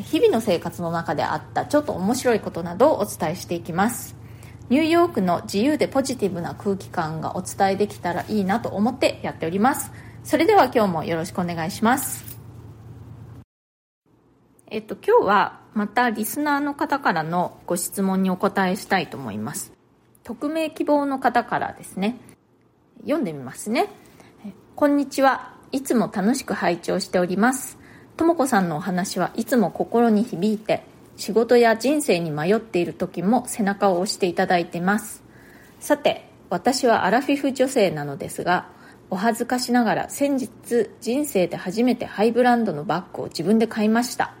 日々の生活の中であったちょっと面白いことなどをお伝えしていきます。ニューヨークの自由でポジティブな空気感がお伝えできたらいいなと思ってやっております。それでは今日もよろしくお願いします。えっと今日はまたリスナーの方からのご質問にお答えしたいと思います。匿名希望の方からですね。読んでみますね。こんにちは。いつも楽しく拝聴しております。とも子さんのお話はいつも心に響いて仕事や人生に迷っている時も背中を押していただいてます。さて私はアラフィフ女性なのですがお恥ずかしながら先日人生で初めてハイブランドのバッグを自分で買いました。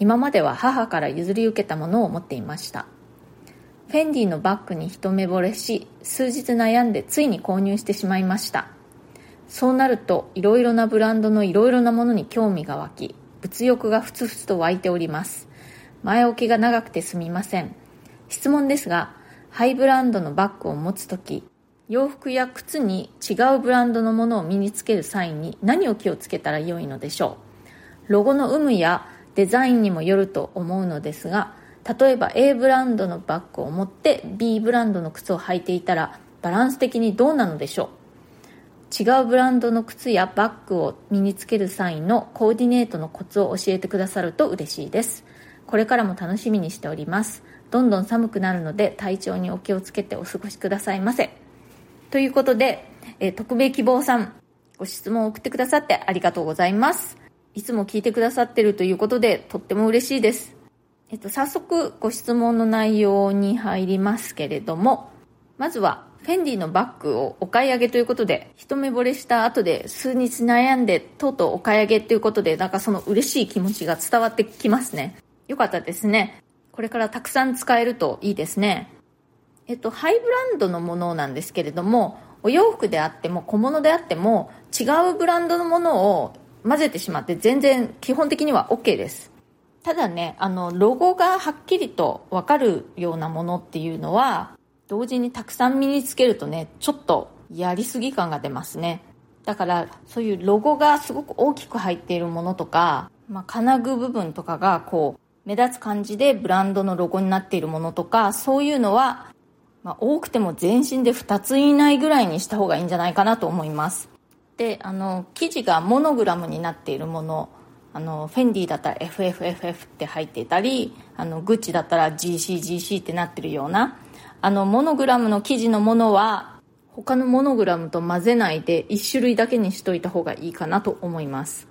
今までは母から譲り受けたものを持っていました。フェンディのバッグに一目惚れし数日悩んでついに購入してしまいました。そうなるといろいろなブランドのいろいろなものに興味が湧き物欲がふつふつと湧いております。前置きが長くてすみません。質問ですがハイブランドのバッグを持つ時洋服や靴に違うブランドのものを身につける際に何を気をつけたらよいのでしょう？ロゴの有無やデザインにもよると思うのですが例えば A ブランドのバッグを持って B ブランドの靴を履いていたらバランス的にどうなのでしょう？違うブランドの靴やバッグを身につける際のコーディネートのコツを教えてくださると嬉しいです。これからも楽しみにしております。どんどん寒くなるので体調にお気をつけてお過ごしくださいませ。ということで、えー、特命希望さんご質問を送ってくださってありがとうございます。いつも聞いてくださってるということでとっても嬉しいです。えっと早速ご質問の内容に入りますけれどもまずはフェンディのバッグをお買い上げということで、一目惚れした後で数日悩んで、とうとうお買い上げということで、なんかその嬉しい気持ちが伝わってきますね。よかったですね。これからたくさん使えるといいですね。えっと、ハイブランドのものなんですけれども、お洋服であっても小物であっても違うブランドのものを混ぜてしまって全然基本的には OK です。ただね、あの、ロゴがはっきりとわかるようなものっていうのは、同時にたくさん身につけるとね、ちょっとやりすぎ感が出ますね。だから、そういうロゴがすごく大きく入っているものとか、まあ、金具部分とかがこう、目立つ感じでブランドのロゴになっているものとか、そういうのは、まあ、多くても全身で2つ以内ぐらいにした方がいいんじゃないかなと思います。で、あの、生地がモノグラムになっているもの、あの、フェンディだったら FFFF って入っていたり、あの、グッチだったら GCGC ってなってるような、あの、モノグラムの生地のものは、他のモノグラムと混ぜないで1種類だけにしといた方がいいかなと思います。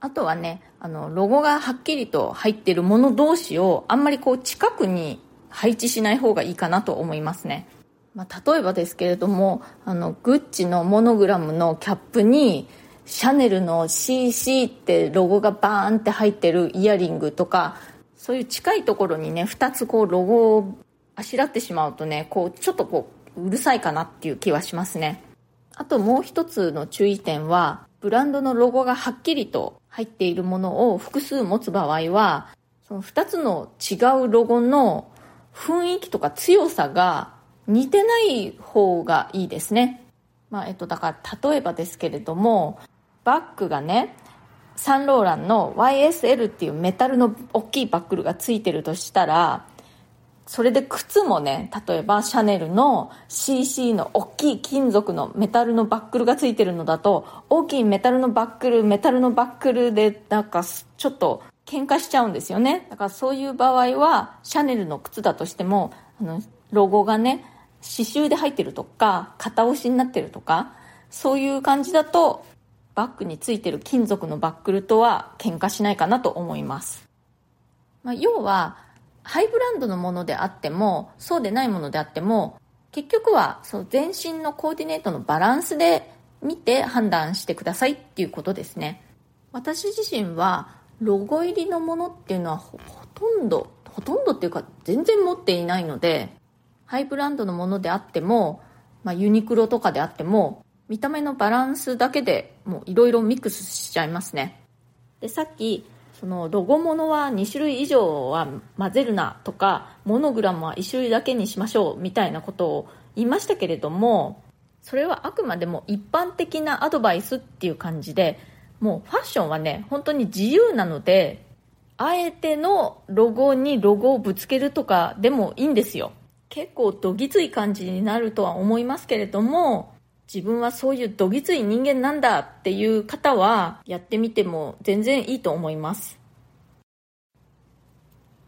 あとはね、あの、ロゴがはっきりと入ってるもの同士をあんまりこう近くに配置しない方がいいかなと思いますね。まあ、例えばですけれども、あの、グッチのモノグラムのキャップに、シャネルの CC ってロゴがバーンって入ってるイヤリングとか、そういう近いところにね、2つこうロゴをあしらってしまうとねこうちょっとこううるさいかなっていう気はしますねあともう一つの注意点はブランドのロゴがはっきりと入っているものを複数持つ場合はその2つの違うロゴの雰囲気とか強さが似てない方がいいですね。まあ、えっと、だから例えばですけれども、バッグがね、サンローランの YSL っていうメタルの大きいバックルがついてるとしたら、それで靴もね、例えばシャネルの CC の大きい金属のメタルのバックルがついてるのだと、大きいメタルのバックル、メタルのバックルでなんかちょっと喧嘩しちゃうんですよね。だからそういう場合は、シャネルの靴だとしても、あの、ロゴがね、刺繍で入ってるとか、型押しになってるとか、そういう感じだと、バッグについてる金属のバックルとは喧嘩しないかなと思います。まあ、要は、ハイブランドのものであってもそうでないものであっても結局はそう全身のコーディネートのバランスで見て判断してくださいっていうことですね。私自身はロゴ入りのものっていうのはほとんどほとんどっていうか全然持っていないのでハイブランドのものであっても、まあ、ユニクロとかであっても見た目のバランスだけでもういろいろミックスしちゃいますね。でさっきそのロゴものは2種類以上は混ぜるなとかモノグラムは1種類だけにしましょうみたいなことを言いましたけれどもそれはあくまでも一般的なアドバイスっていう感じでもうファッションはね本当に自由なのであえてのロゴにロゴをぶつけるとかでもいいんですよ。結構どぎつい感じになるとは思いますけれども自分はそういうどぎつい人間なんだっていう方はやってみても全然いいと思います。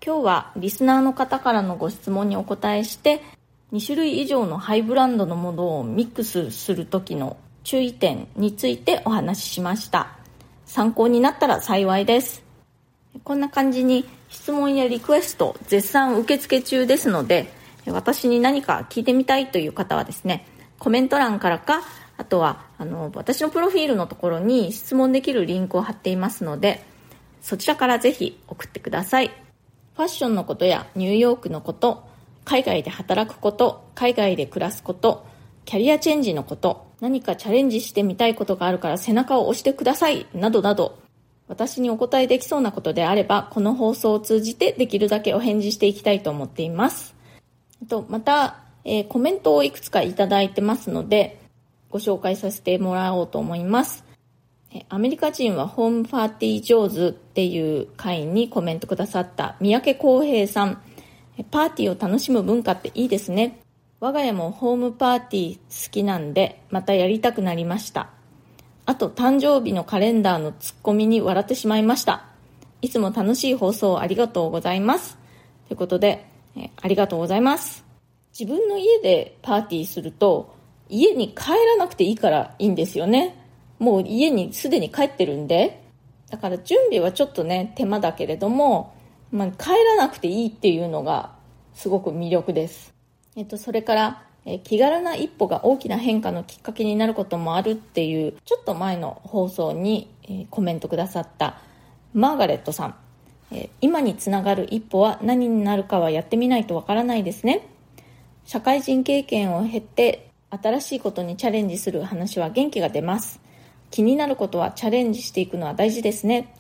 今日はリスナーの方からのご質問にお答えして2種類以上のハイブランドのものをミックスする時の注意点についてお話ししました。参考になったら幸いです。こんな感じに質問やリクエスト絶賛受付中ですので私に何か聞いてみたいという方はですねコメント欄からか、あとは、あの、私のプロフィールのところに質問できるリンクを貼っていますので、そちらからぜひ送ってください。ファッションのことやニューヨークのこと、海外で働くこと、海外で暮らすこと、キャリアチェンジのこと、何かチャレンジしてみたいことがあるから背中を押してください、などなど、私にお答えできそうなことであれば、この放送を通じてできるだけお返事していきたいと思っています。とまた、えー、コメントをいくつかいただいてますので、ご紹介させてもらおうと思います。アメリカ人はホームパーティー上手っていう会にコメントくださった三宅康平さん。パーティーを楽しむ文化っていいですね。我が家もホームパーティー好きなんで、またやりたくなりました。あと、誕生日のカレンダーのツッコミに笑ってしまいました。いつも楽しい放送ありがとうございます。ということで、えありがとうございます。自分の家でパーティーすると家に帰らなくていいからいいんですよね。もう家にすでに帰ってるんで。だから準備はちょっとね手間だけれども、まあ、帰らなくていいっていうのがすごく魅力です、えっと、それからえ気軽な一歩が大きな変化のきっかけになることもあるっていうちょっと前の放送に、えコメントくださったマーガレットさん、え今につながる一歩は何になるかはやってみないとわからないですね。社会人経験を経て新しいことにチャレンジする話は元気が出ます。気になることはチャレンジしていくのは大事ですね。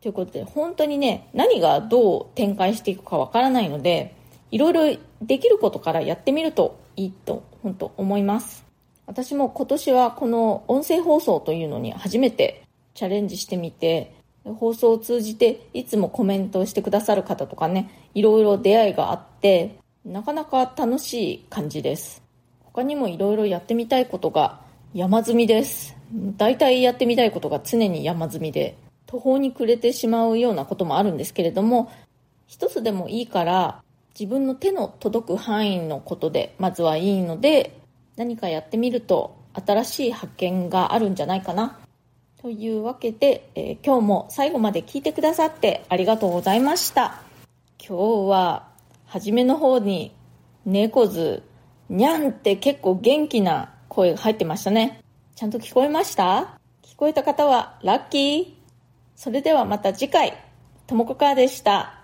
ということで本当にね何がどう展開していくかわからないのでいろいろできることからやってみるといいと本当思います。私も今年はこの音声放送というのに初めてチャレンジしてみて放送を通じていつもコメントをしてくださる方とかねいろいろ出会いがあってなかなか楽しい感じです。他にもいろいろやってみたいことが山積みです。大体やってみたいことが常に山積みで途方に暮れてしまうようなこともあるんですけれども一つでもいいから自分の手の届く範囲のことでまずはいいので何かやってみると新しい発見があるんじゃないかな。というわけで、えー、今日も最後まで聞いてくださってありがとうございました。今日は初めの方に猫図、にゃんって結構元気な声が入ってましたね。ちゃんと聞こえました？聞こえた方はラッキー。それではまた次回、ともこかーでした。